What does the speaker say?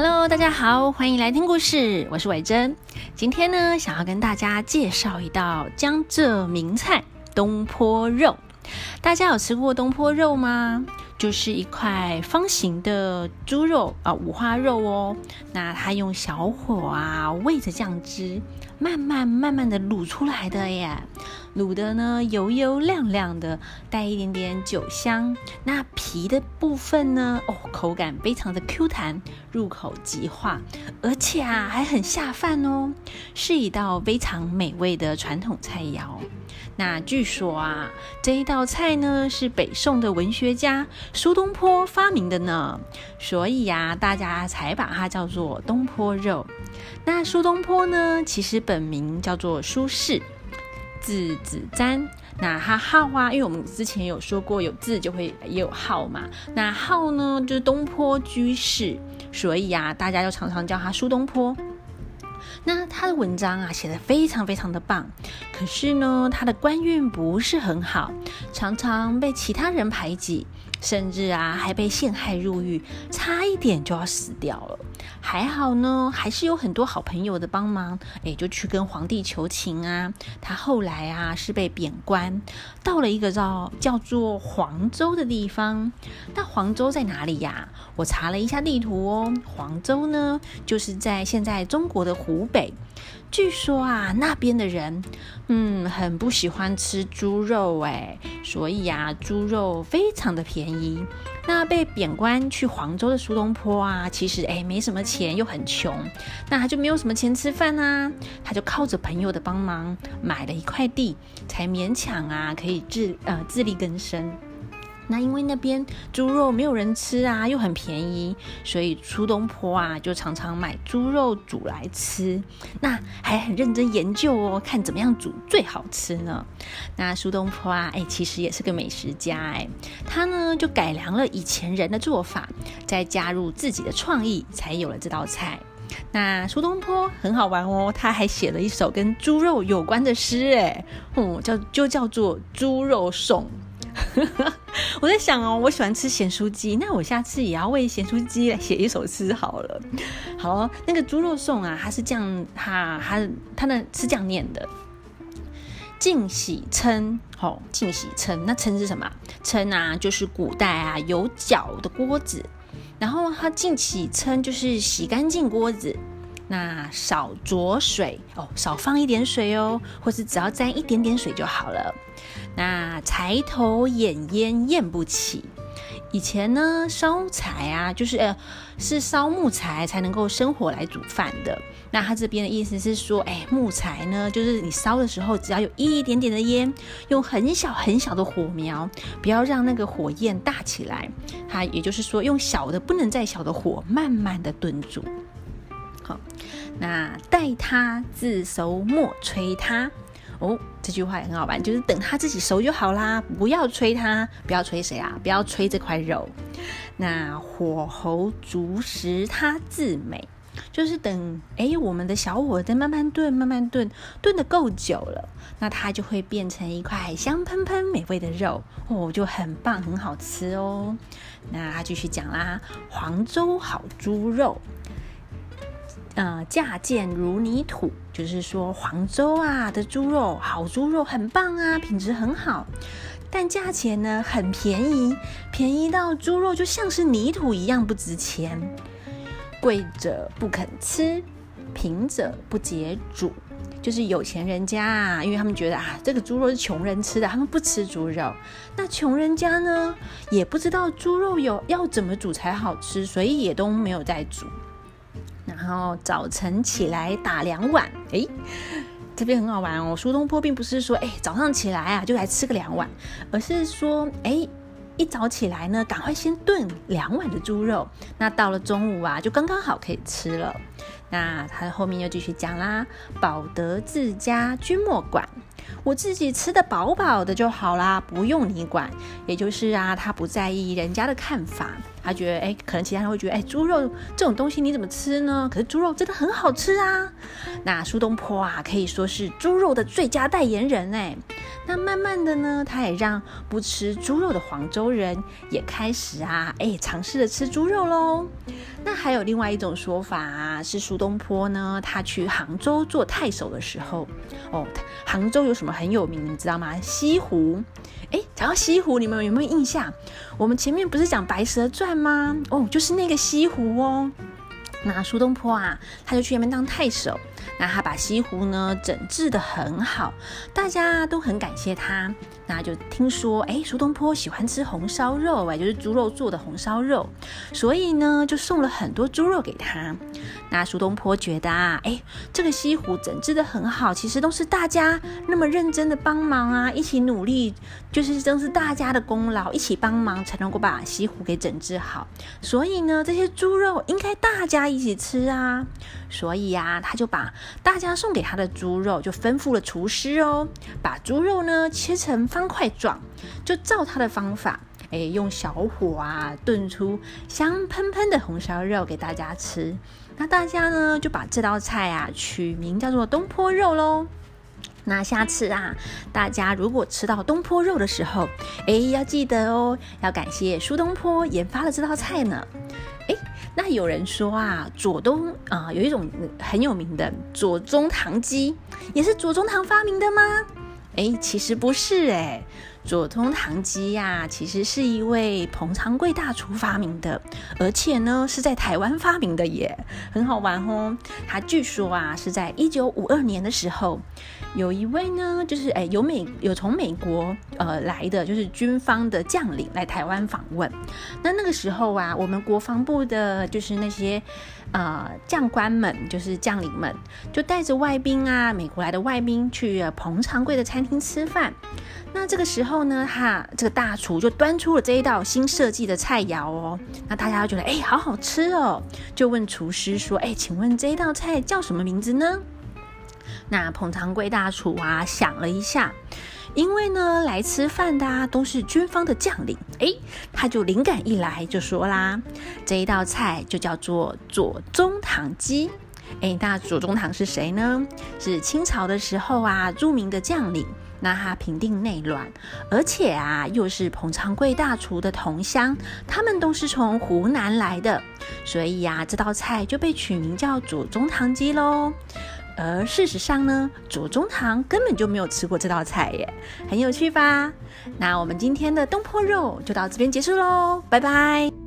Hello，大家好，欢迎来听故事，我是伟珍。今天呢，想要跟大家介绍一道江浙名菜——东坡肉。大家有吃过东坡肉吗？就是一块方形的猪肉啊，五花肉哦。那它用小火啊，煨着酱汁，慢慢慢慢的卤出来的耶。卤的呢油油亮亮的，带一点点酒香。那皮的部分呢，哦，口感非常的 Q 弹，入口即化，而且啊还很下饭哦，是一道非常美味的传统菜肴。那据说啊，这一道菜呢是北宋的文学家苏东坡发明的呢，所以呀，大家才把它叫做东坡肉。那苏东坡呢，其实本名叫做苏轼。字子瞻，那他号啊，因为我们之前有说过，有字就会也有号嘛。那号呢，就是东坡居士，所以啊，大家就常常叫他苏东坡。那他的文章啊，写的非常非常的棒，可是呢，他的官运不是很好，常常被其他人排挤。甚至啊，还被陷害入狱，差一点就要死掉了。还好呢，还是有很多好朋友的帮忙，哎，就去跟皇帝求情啊。他后来啊，是被贬官，到了一个叫叫做黄州的地方。那黄州在哪里呀？我查了一下地图哦，黄州呢，就是在现在中国的湖北。据说啊，那边的人，嗯，很不喜欢吃猪肉，哎，所以啊，猪肉非常的便宜。那被贬官去黄州的苏东坡啊，其实哎，没什么钱，又很穷，那他就没有什么钱吃饭啊，他就靠着朋友的帮忙，买了一块地，才勉强啊，可以自呃自力更生。那因为那边猪肉没有人吃啊，又很便宜，所以苏东坡啊就常常买猪肉煮来吃。那还很认真研究哦，看怎么样煮最好吃呢？那苏东坡啊，哎，其实也是个美食家哎，他呢就改良了以前人的做法，再加入自己的创意，才有了这道菜。那苏东坡很好玩哦，他还写了一首跟猪肉有关的诗哎，嗯，叫就叫做《猪肉颂》。我在想哦，我喜欢吃咸酥鸡，那我下次也要为咸酥鸡来写一首诗好了。好，那个猪肉颂啊，它是这样，它它它的是这样念的：净洗称，好，净洗称，那称是什么？称啊，就是古代啊有脚的锅子，然后它净洗称就是洗干净锅子。那少着水哦，少放一点水哦，或是只要沾一点点水就好了。那柴头掩烟咽不起。以前呢，烧柴啊，就是呃，是烧木材才能够生火来煮饭的。那他这边的意思是说，哎，木材呢，就是你烧的时候，只要有一点点的烟，用很小很小的火苗，不要让那个火焰大起来。它也就是说，用小的不能再小的火，慢慢的炖煮。好，那待他自熟莫催他。哦，这句话也很好玩，就是等他自己熟就好啦，不要催他，不要催谁啊？不要催这块肉。那火候足时，它自美，就是等哎，我们的小火在慢慢炖，慢慢炖，炖的够久了，那它就会变成一块香喷喷、美味的肉哦，就很棒，很好吃哦。那他继续讲啦，黄州好猪肉。呃，价贱如泥土，就是说黄州啊的猪肉好，猪肉很棒啊，品质很好，但价钱呢很便宜，便宜到猪肉就像是泥土一样不值钱。贵者不肯吃，贫者不解煮，就是有钱人家啊，因为他们觉得啊这个猪肉是穷人吃的，他们不吃猪肉。那穷人家呢，也不知道猪肉有要怎么煮才好吃，所以也都没有在煮。然后早晨起来打两碗，哎，这边很好玩哦。苏东坡并不是说，哎，早上起来啊就来吃个两碗，而是说，哎，一早起来呢，赶快先炖两碗的猪肉，那到了中午啊，就刚刚好可以吃了。那他后面又继续讲啦，保得自家，君莫管。我自己吃的饱饱的就好啦，不用你管。也就是啊，他不在意人家的看法，他觉得哎，可能其他人会觉得哎，猪肉这种东西你怎么吃呢？可是猪肉真的很好吃啊。那苏东坡啊，可以说是猪肉的最佳代言人哎。那慢慢的呢，他也让不吃猪肉的黄州人也开始啊，哎，尝试着吃猪肉喽。那还有另外一种说法啊，是苏东坡呢，他去杭州做太守的时候，哦，杭州有什么很有名，你知道吗？西湖。哎，讲到西湖，你们有没有印象？我们前面不是讲《白蛇传》吗？哦，就是那个西湖哦。那苏东坡啊，他就去那边当太守。那他把西湖呢整治的很好，大家都很感谢他。那就听说，哎，苏东坡喜欢吃红烧肉，哎，就是猪肉做的红烧肉，所以呢，就送了很多猪肉给他。那苏东坡觉得啊，哎，这个西湖整治的很好，其实都是大家那么认真的帮忙啊，一起努力，就是都是大家的功劳，一起帮忙才能够把西湖给整治好。所以呢，这些猪肉应该大家一起吃啊。所以呀，他就把大家送给他的猪肉，就吩咐了厨师哦，把猪肉呢切成方块状，就照他的方法。哎，用小火啊炖出香喷喷的红烧肉给大家吃。那大家呢就把这道菜啊取名叫做东坡肉喽。那下次啊，大家如果吃到东坡肉的时候，哎，要记得哦，要感谢苏东坡研发了这道菜呢。哎，那有人说啊，左东啊有一种很有名的左宗棠鸡，也是左宗棠发明的吗？哎，其实不是哎。左宗棠鸡呀，其实是一位彭长贵大厨发明的，而且呢是在台湾发明的耶，很好玩哦。他据说啊是在一九五二年的时候，有一位呢就是哎有美有从美国呃来的就是军方的将领来台湾访问，那那个时候啊我们国防部的就是那些。呃，将官们就是将领们，就带着外宾啊，美国来的外宾去彭长贵的餐厅吃饭。那这个时候后呢，哈，这个大厨就端出了这一道新设计的菜肴哦。那大家都觉得，哎，好好吃哦，就问厨师说，哎，请问这一道菜叫什么名字呢？那彭长贵大厨啊，想了一下。因为呢，来吃饭的都是军方的将领，哎，他就灵感一来就说啦，这一道菜就叫做左宗棠鸡。哎，那左宗棠是谁呢？是清朝的时候啊，著名的将领，那他平定内乱，而且啊，又是彭昌贵大厨的同乡，他们都是从湖南来的，所以呀，这道菜就被取名叫左宗棠鸡喽。而事实上呢，左宗棠根本就没有吃过这道菜耶，很有趣吧？那我们今天的东坡肉就到这边结束喽，拜拜。